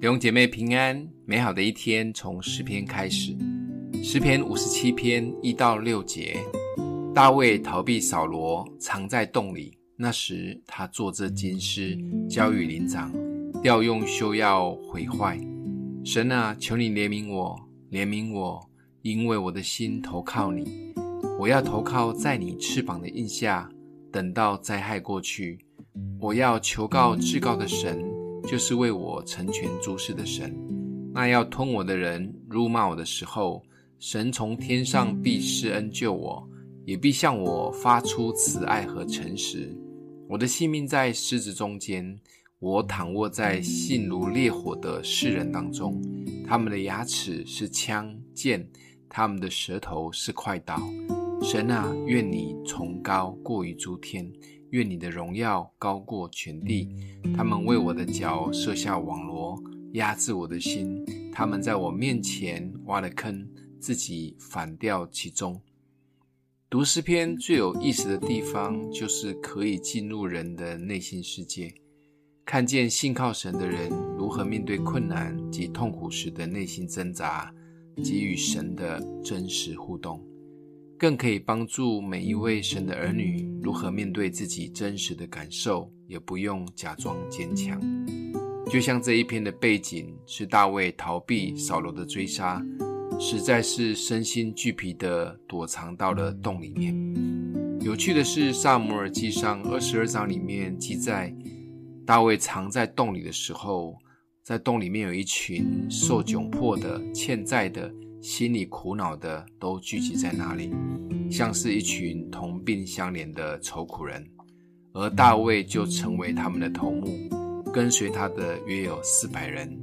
弟兄姐妹平安，美好的一天从诗篇开始。诗篇五十七篇一到六节，大卫逃避扫罗，藏在洞里。那时他坐着金狮，交与灵长，调用修要毁坏。神啊，求你怜悯我，怜悯我，因为我的心投靠你。我要投靠在你翅膀的荫下，等到灾害过去。我要求告至高的神。就是为我成全诸事的神，那要吞我的人辱骂我的时候，神从天上必施恩救我，也必向我发出慈爱和诚实。我的性命在狮子中间，我躺卧在性如烈火的世人当中。他们的牙齿是枪剑，他们的舌头是快刀。神啊，愿你崇高过于诸天。愿你的荣耀高过全地。他们为我的脚设下网罗，压制我的心。他们在我面前挖了坑，自己反掉其中。读诗篇最有意思的地方，就是可以进入人的内心世界，看见信靠神的人如何面对困难及痛苦时的内心挣扎，及与神的真实互动。更可以帮助每一位神的儿女如何面对自己真实的感受，也不用假装坚强。就像这一篇的背景是大卫逃避扫罗的追杀，实在是身心俱疲地躲藏到了洞里面。有趣的是，《撒母耳记上》二十二章里面记载，大卫藏在洞里的时候，在洞里面有一群受窘迫的、欠债的。心里苦恼的都聚集在那里，像是一群同病相怜的愁苦人，而大卫就成为他们的头目，跟随他的约有四百人。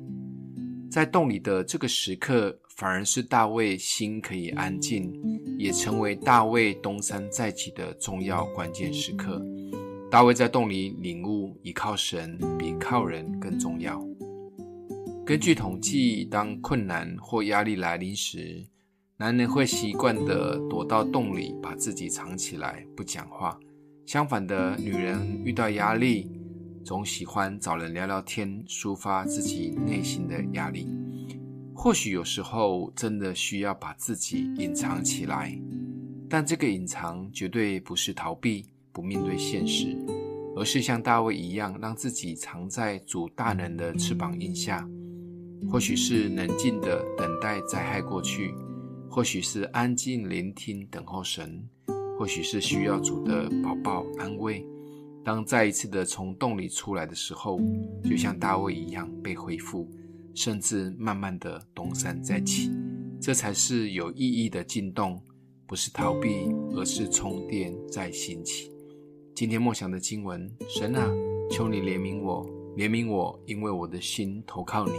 在洞里的这个时刻，反而是大卫心可以安静，也成为大卫东山再起的重要关键时刻。大卫在洞里领悟，依靠神比靠人更重要。根据统计，当困难或压力来临时，男人会习惯地躲到洞里，把自己藏起来，不讲话。相反的，女人遇到压力，总喜欢找人聊聊天，抒发自己内心的压力。或许有时候真的需要把自己隐藏起来，但这个隐藏绝对不是逃避，不面对现实，而是像大卫一样，让自己藏在主大能的翅膀荫下。或许是冷静的等待灾害过去，或许是安静聆听等候神，或许是需要主的保抱安慰。当再一次的从洞里出来的时候，就像大卫一样被恢复，甚至慢慢的东山再起。这才是有意义的进洞，不是逃避，而是充电再兴起。今天默想的经文：神啊，求你怜悯我，怜悯我，因为我的心投靠你。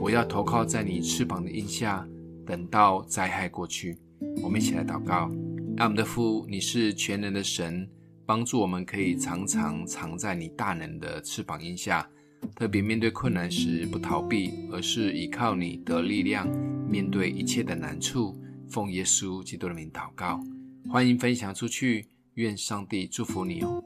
我要投靠在你翅膀的荫下，等到灾害过去。我们一起来祷告：爱我们的父，你是全能的神，帮助我们可以常常藏在你大能的翅膀荫下。特别面对困难时，不逃避，而是依靠你的力量，面对一切的难处。奉耶稣基督的名祷告，欢迎分享出去。愿上帝祝福你哦。